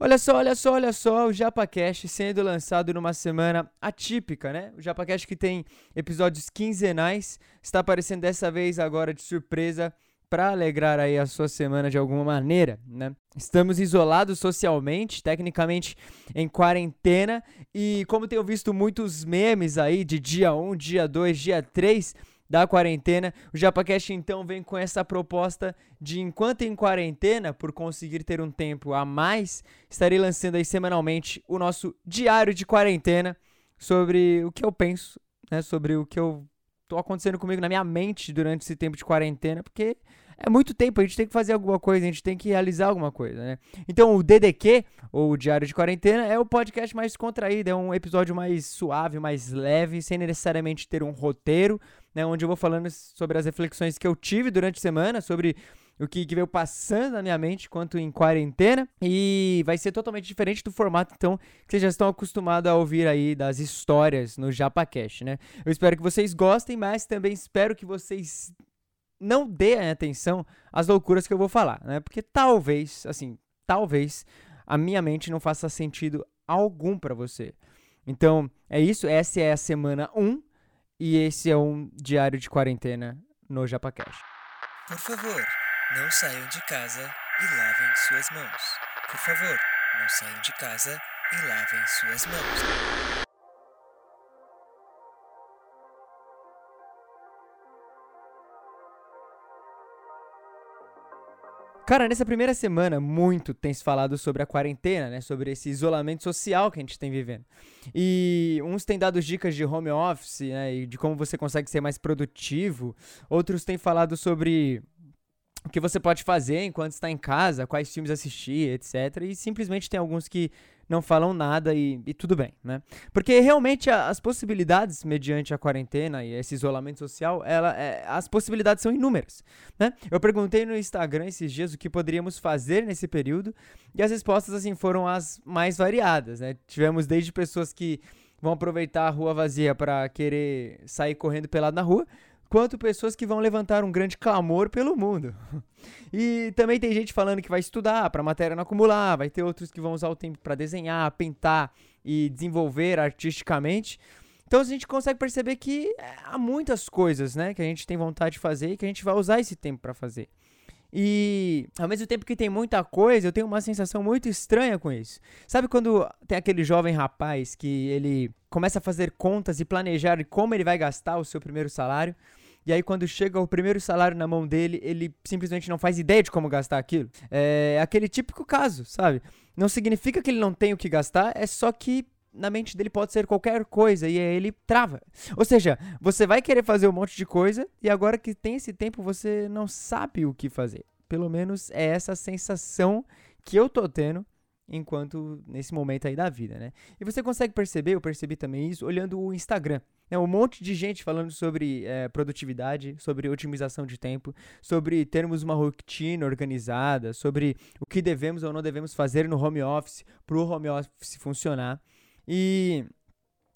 Olha só, olha só, olha só, o JapaCast sendo lançado numa semana atípica, né? O JapaCast que tem episódios quinzenais, está aparecendo dessa vez agora de surpresa para alegrar aí a sua semana de alguma maneira, né? Estamos isolados socialmente, tecnicamente em quarentena, e como tenho visto muitos memes aí de dia 1, dia 2, dia 3, da quarentena. O JapaCast então vem com essa proposta de enquanto em quarentena, por conseguir ter um tempo a mais, estarei lançando aí semanalmente o nosso diário de quarentena sobre o que eu penso, né, sobre o que eu tô acontecendo comigo na minha mente durante esse tempo de quarentena, porque é muito tempo, a gente tem que fazer alguma coisa, a gente tem que realizar alguma coisa, né? Então o DDQ, ou o Diário de Quarentena, é o podcast mais contraído, é um episódio mais suave, mais leve, sem necessariamente ter um roteiro, né? Onde eu vou falando sobre as reflexões que eu tive durante a semana, sobre o que, que veio passando na minha mente enquanto em quarentena. E vai ser totalmente diferente do formato, então, que vocês já estão acostumados a ouvir aí das histórias no JapaCast, né? Eu espero que vocês gostem, mas também espero que vocês não dê atenção às loucuras que eu vou falar, né? Porque talvez, assim, talvez a minha mente não faça sentido algum para você. Então, é isso. Essa é a semana 1 e esse é um diário de quarentena no JapaCast. Por favor, não saiam de casa e lavem suas mãos. Por favor, não saiam de casa e lavem suas mãos. Cara, nessa primeira semana, muito tem se falado sobre a quarentena, né? Sobre esse isolamento social que a gente tem vivendo. E uns têm dado dicas de home office, né? E de como você consegue ser mais produtivo. Outros têm falado sobre o que você pode fazer enquanto está em casa, quais filmes assistir, etc. E simplesmente tem alguns que não falam nada e, e tudo bem, né? Porque realmente a, as possibilidades, mediante a quarentena e esse isolamento social, ela, é, as possibilidades são inúmeras, né? Eu perguntei no Instagram esses dias o que poderíamos fazer nesse período e as respostas, assim, foram as mais variadas, né? Tivemos desde pessoas que vão aproveitar a rua vazia para querer sair correndo pelado na rua, quanto pessoas que vão levantar um grande clamor pelo mundo. E também tem gente falando que vai estudar para a matéria não acumular, vai ter outros que vão usar o tempo para desenhar, pintar e desenvolver artisticamente. Então a gente consegue perceber que é, há muitas coisas, né, que a gente tem vontade de fazer e que a gente vai usar esse tempo para fazer. E ao mesmo tempo que tem muita coisa, eu tenho uma sensação muito estranha com isso. Sabe quando tem aquele jovem rapaz que ele começa a fazer contas e planejar como ele vai gastar o seu primeiro salário? E aí, quando chega o primeiro salário na mão dele, ele simplesmente não faz ideia de como gastar aquilo. É aquele típico caso, sabe? Não significa que ele não tem o que gastar, é só que na mente dele pode ser qualquer coisa e aí ele trava. Ou seja, você vai querer fazer um monte de coisa e agora que tem esse tempo você não sabe o que fazer. Pelo menos é essa sensação que eu tô tendo enquanto nesse momento aí da vida, né? E você consegue perceber, eu percebi também isso olhando o Instagram. É um monte de gente falando sobre é, produtividade, sobre otimização de tempo, sobre termos uma rotina organizada, sobre o que devemos ou não devemos fazer no home office para o home office funcionar. E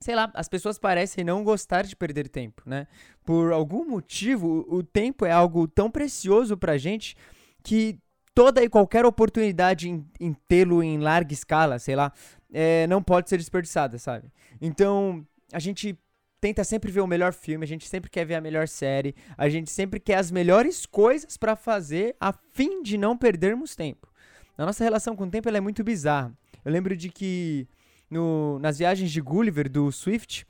sei lá, as pessoas parecem não gostar de perder tempo, né? Por algum motivo, o tempo é algo tão precioso pra gente que toda e qualquer oportunidade em, em tê-lo em larga escala, sei lá, é, não pode ser desperdiçada, sabe? Então, a gente tenta sempre ver o melhor filme, a gente sempre quer ver a melhor série, a gente sempre quer as melhores coisas para fazer a fim de não perdermos tempo. A nossa relação com o tempo é muito bizarra. Eu lembro de que no, nas viagens de Gulliver do Swift,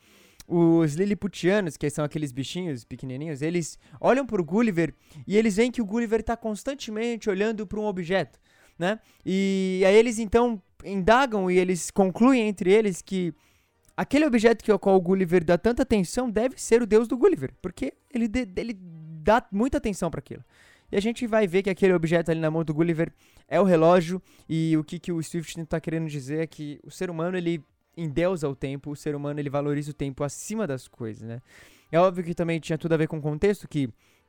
os Lilliputianos, que são aqueles bichinhos pequenininhos, eles olham para o Gulliver e eles veem que o Gulliver está constantemente olhando para um objeto, né? E aí eles então indagam e eles concluem entre eles que aquele objeto que ao qual o Gulliver dá tanta atenção deve ser o deus do Gulliver, porque ele, ele dá muita atenção para aquilo. E a gente vai ver que aquele objeto ali na mão do Gulliver é o relógio e o que, que o Swift está querendo dizer é que o ser humano ele endeusa o tempo, o ser humano ele valoriza o tempo acima das coisas, né? É óbvio que também tinha tudo a ver com o contexto que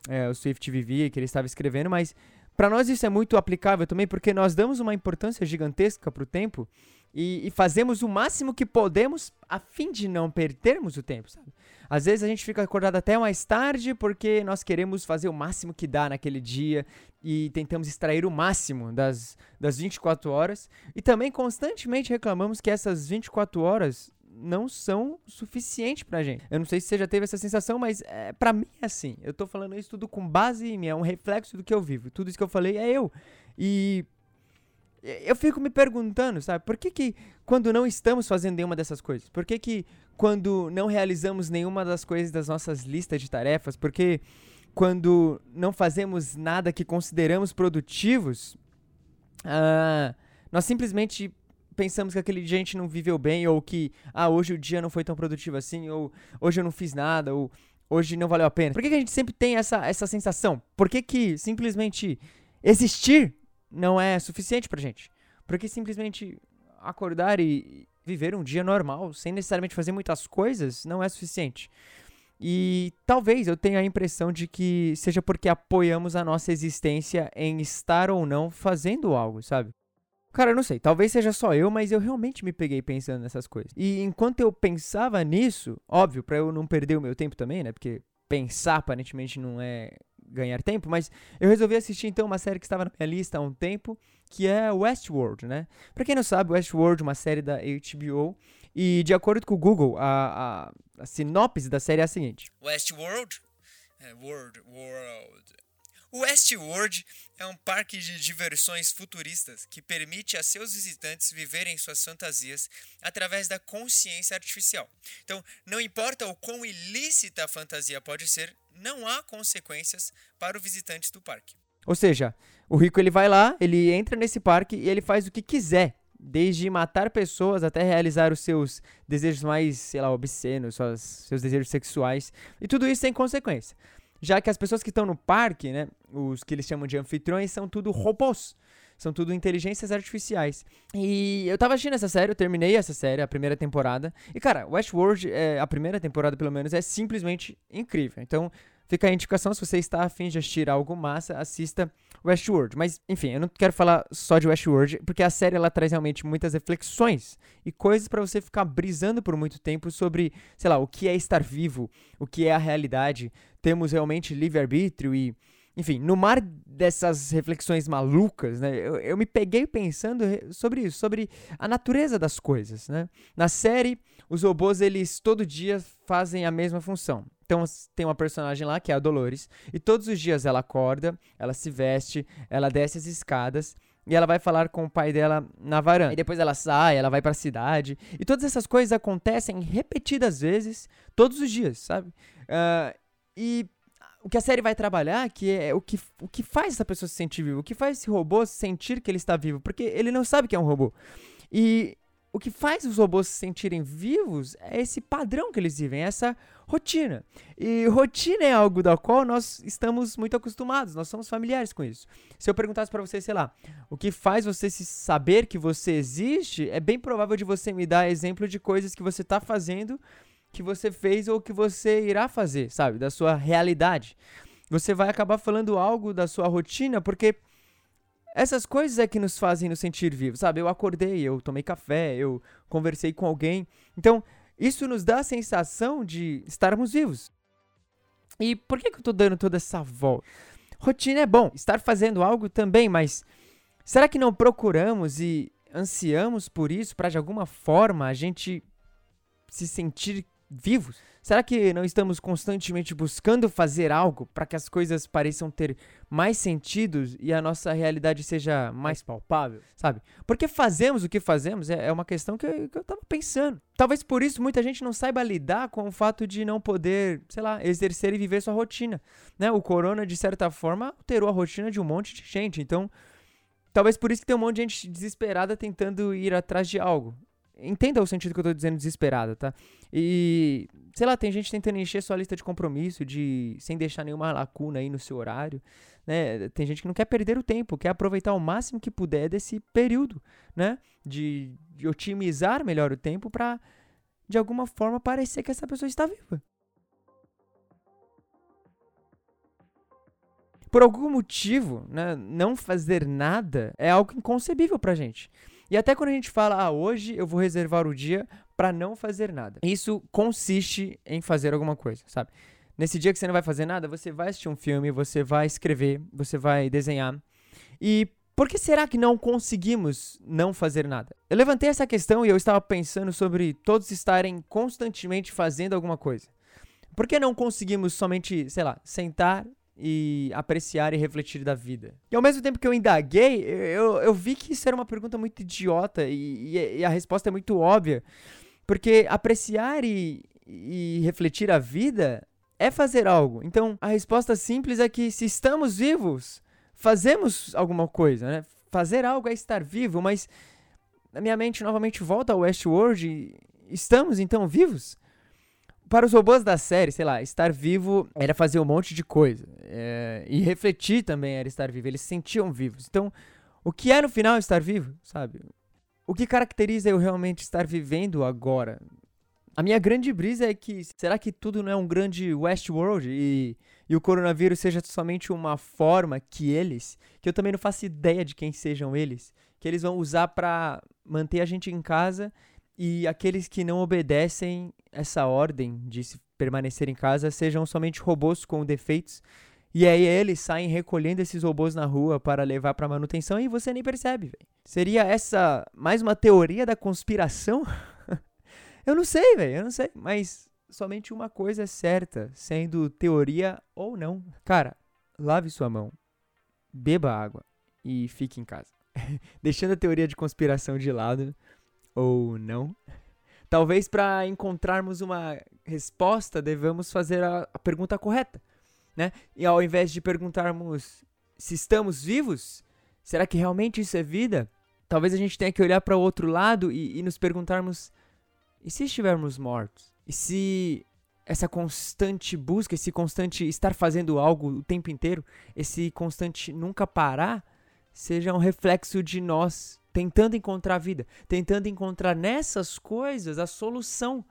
é, o Swift vivia, que ele estava escrevendo, mas para nós isso é muito aplicável também, porque nós damos uma importância gigantesca para o tempo e, e, fazemos o máximo que podemos a fim de não perdermos o tempo, sabe? Às vezes a gente fica acordado até mais tarde porque nós queremos fazer o máximo que dá naquele dia, e tentamos extrair o máximo das, das 24 horas. E também constantemente reclamamos que essas 24 horas não são suficientes pra gente. Eu não sei se você já teve essa sensação, mas é, para mim é assim. Eu tô falando isso tudo com base em mim, é um reflexo do que eu vivo. Tudo isso que eu falei é eu. E eu fico me perguntando, sabe, por que que quando não estamos fazendo nenhuma dessas coisas? Por que que quando não realizamos nenhuma das coisas das nossas listas de tarefas? Porque quando não fazemos nada que consideramos produtivos, uh, nós simplesmente pensamos que aquele dia a gente não viveu bem, ou que, ah, hoje o dia não foi tão produtivo assim, ou hoje eu não fiz nada, ou hoje não valeu a pena. Por que, que a gente sempre tem essa, essa sensação? Por que, que simplesmente existir não é suficiente pra gente? Por que simplesmente acordar e viver um dia normal, sem necessariamente fazer muitas coisas, não é suficiente? E talvez eu tenha a impressão de que seja porque apoiamos a nossa existência em estar ou não fazendo algo, sabe? Cara, eu não sei, talvez seja só eu, mas eu realmente me peguei pensando nessas coisas. E enquanto eu pensava nisso, óbvio, para eu não perder o meu tempo também, né? Porque pensar aparentemente não é ganhar tempo, mas eu resolvi assistir então uma série que estava na minha lista há um tempo, que é Westworld, né? Pra quem não sabe, Westworld, uma série da HBO, e de acordo com o Google, a, a, a sinopse da série é a seguinte: Westworld? É, world, world. Westworld é um parque de diversões futuristas que permite a seus visitantes viverem suas fantasias através da consciência artificial. Então, não importa o quão ilícita a fantasia pode ser, não há consequências para os visitantes do parque. Ou seja, o rico ele vai lá, ele entra nesse parque e ele faz o que quiser desde matar pessoas até realizar os seus desejos mais, sei lá, obscenos, seus desejos sexuais, e tudo isso sem consequência. Já que as pessoas que estão no parque, né, os que eles chamam de anfitriões, são tudo robôs. São tudo inteligências artificiais. E eu tava assistindo essa série, eu terminei essa série, a primeira temporada. E, cara, Westworld, é, a primeira temporada, pelo menos, é simplesmente incrível. Então, Fica a indicação, se você está afim de assistir algo massa, assista Westworld. Mas, enfim, eu não quero falar só de Westworld, porque a série ela traz realmente muitas reflexões e coisas para você ficar brisando por muito tempo sobre, sei lá, o que é estar vivo, o que é a realidade. Temos realmente livre-arbítrio e. Enfim, no mar dessas reflexões malucas, né, eu, eu me peguei pensando sobre isso, sobre a natureza das coisas, né? Na série, os robôs, eles todo dia fazem a mesma função. Então tem uma personagem lá que é a Dolores. E todos os dias ela acorda, ela se veste, ela desce as escadas e ela vai falar com o pai dela na varanda. E depois ela sai, ela vai para a cidade. E todas essas coisas acontecem repetidas vezes, todos os dias, sabe? Uh, e o que a série vai trabalhar que é o que, o que faz essa pessoa se sentir vivo, o que faz esse robô sentir que ele está vivo, porque ele não sabe que é um robô. E o que faz os robôs se sentirem vivos é esse padrão que eles vivem, essa rotina. E rotina é algo da qual nós estamos muito acostumados, nós somos familiares com isso. Se eu perguntasse para você, sei lá, o que faz você se saber que você existe, é bem provável de você me dar exemplo de coisas que você está fazendo, que você fez ou que você irá fazer, sabe, da sua realidade. Você vai acabar falando algo da sua rotina porque essas coisas é que nos fazem nos sentir vivos, sabe? Eu acordei, eu tomei café, eu conversei com alguém. Então, isso nos dá a sensação de estarmos vivos. E por que, que eu tô dando toda essa volta? Rotina é bom, estar fazendo algo também, mas será que não procuramos e ansiamos por isso para de alguma forma a gente se sentir vivos? Será que não estamos constantemente buscando fazer algo para que as coisas pareçam ter mais sentido e a nossa realidade seja mais palpável, sabe? Porque fazemos o que fazemos é, é uma questão que eu, que eu tava pensando. Talvez por isso muita gente não saiba lidar com o fato de não poder, sei lá, exercer e viver sua rotina, né? O corona, de certa forma, alterou a rotina de um monte de gente, então... Talvez por isso que tem um monte de gente desesperada tentando ir atrás de algo. Entenda o sentido que eu tô dizendo desesperada, tá? E, sei lá, tem gente tentando encher sua lista de compromisso, de sem deixar nenhuma lacuna aí no seu horário, né? Tem gente que não quer perder o tempo, quer aproveitar o máximo que puder desse período, né? De, de otimizar melhor o tempo para de alguma forma parecer que essa pessoa está viva. Por algum motivo, né, não fazer nada é algo inconcebível pra gente. E até quando a gente fala, ah, hoje eu vou reservar o dia para não fazer nada. Isso consiste em fazer alguma coisa, sabe? Nesse dia que você não vai fazer nada, você vai assistir um filme, você vai escrever, você vai desenhar. E por que será que não conseguimos não fazer nada? Eu levantei essa questão e eu estava pensando sobre todos estarem constantemente fazendo alguma coisa. Por que não conseguimos somente, sei lá, sentar e apreciar e refletir da vida? E ao mesmo tempo que eu indaguei, eu, eu vi que isso era uma pergunta muito idiota e, e, e a resposta é muito óbvia. Porque apreciar e, e refletir a vida é fazer algo. Então, a resposta simples é que se estamos vivos, fazemos alguma coisa, né? Fazer algo é estar vivo, mas a minha mente novamente volta ao Westworld estamos então vivos? Para os robôs da série, sei lá, estar vivo era fazer um monte de coisa. É, e refletir também era estar vivo. Eles se sentiam vivos. Então, o que é no final estar vivo, sabe? O que caracteriza eu realmente estar vivendo agora? A minha grande brisa é que será que tudo não é um grande Westworld e, e o coronavírus seja somente uma forma que eles, que eu também não faço ideia de quem sejam eles, que eles vão usar para manter a gente em casa e aqueles que não obedecem essa ordem de se permanecer em casa sejam somente robôs com defeitos e aí eles saem recolhendo esses robôs na rua para levar para manutenção e você nem percebe, véio. Seria essa mais uma teoria da conspiração? Eu não sei, velho, eu não sei. Mas somente uma coisa é certa, sendo teoria ou não. Cara, lave sua mão, beba água e fique em casa. Deixando a teoria de conspiração de lado, ou não. Talvez para encontrarmos uma resposta, devemos fazer a, a pergunta correta. Né? E ao invés de perguntarmos se estamos vivos, será que realmente isso é vida? Talvez a gente tenha que olhar para o outro lado e, e nos perguntarmos e se estivermos mortos? E se essa constante busca, esse constante estar fazendo algo o tempo inteiro, esse constante nunca parar, seja um reflexo de nós tentando encontrar a vida, tentando encontrar nessas coisas a solução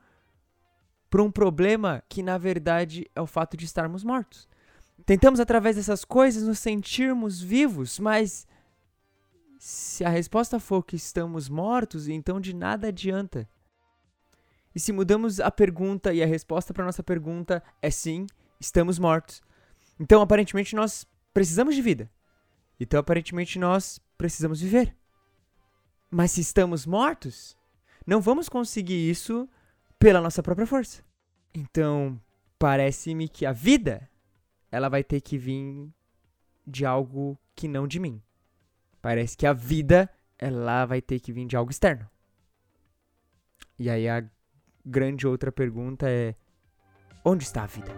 para um problema que na verdade é o fato de estarmos mortos. Tentamos através dessas coisas nos sentirmos vivos, mas se a resposta for que estamos mortos, então de nada adianta e se mudamos a pergunta e a resposta para nossa pergunta é sim, estamos mortos. Então, aparentemente, nós precisamos de vida. Então, aparentemente, nós precisamos viver. Mas se estamos mortos, não vamos conseguir isso pela nossa própria força. Então, parece-me que a vida ela vai ter que vir de algo que não de mim. Parece que a vida ela vai ter que vir de algo externo. E aí a grande outra pergunta é: onde está a vida?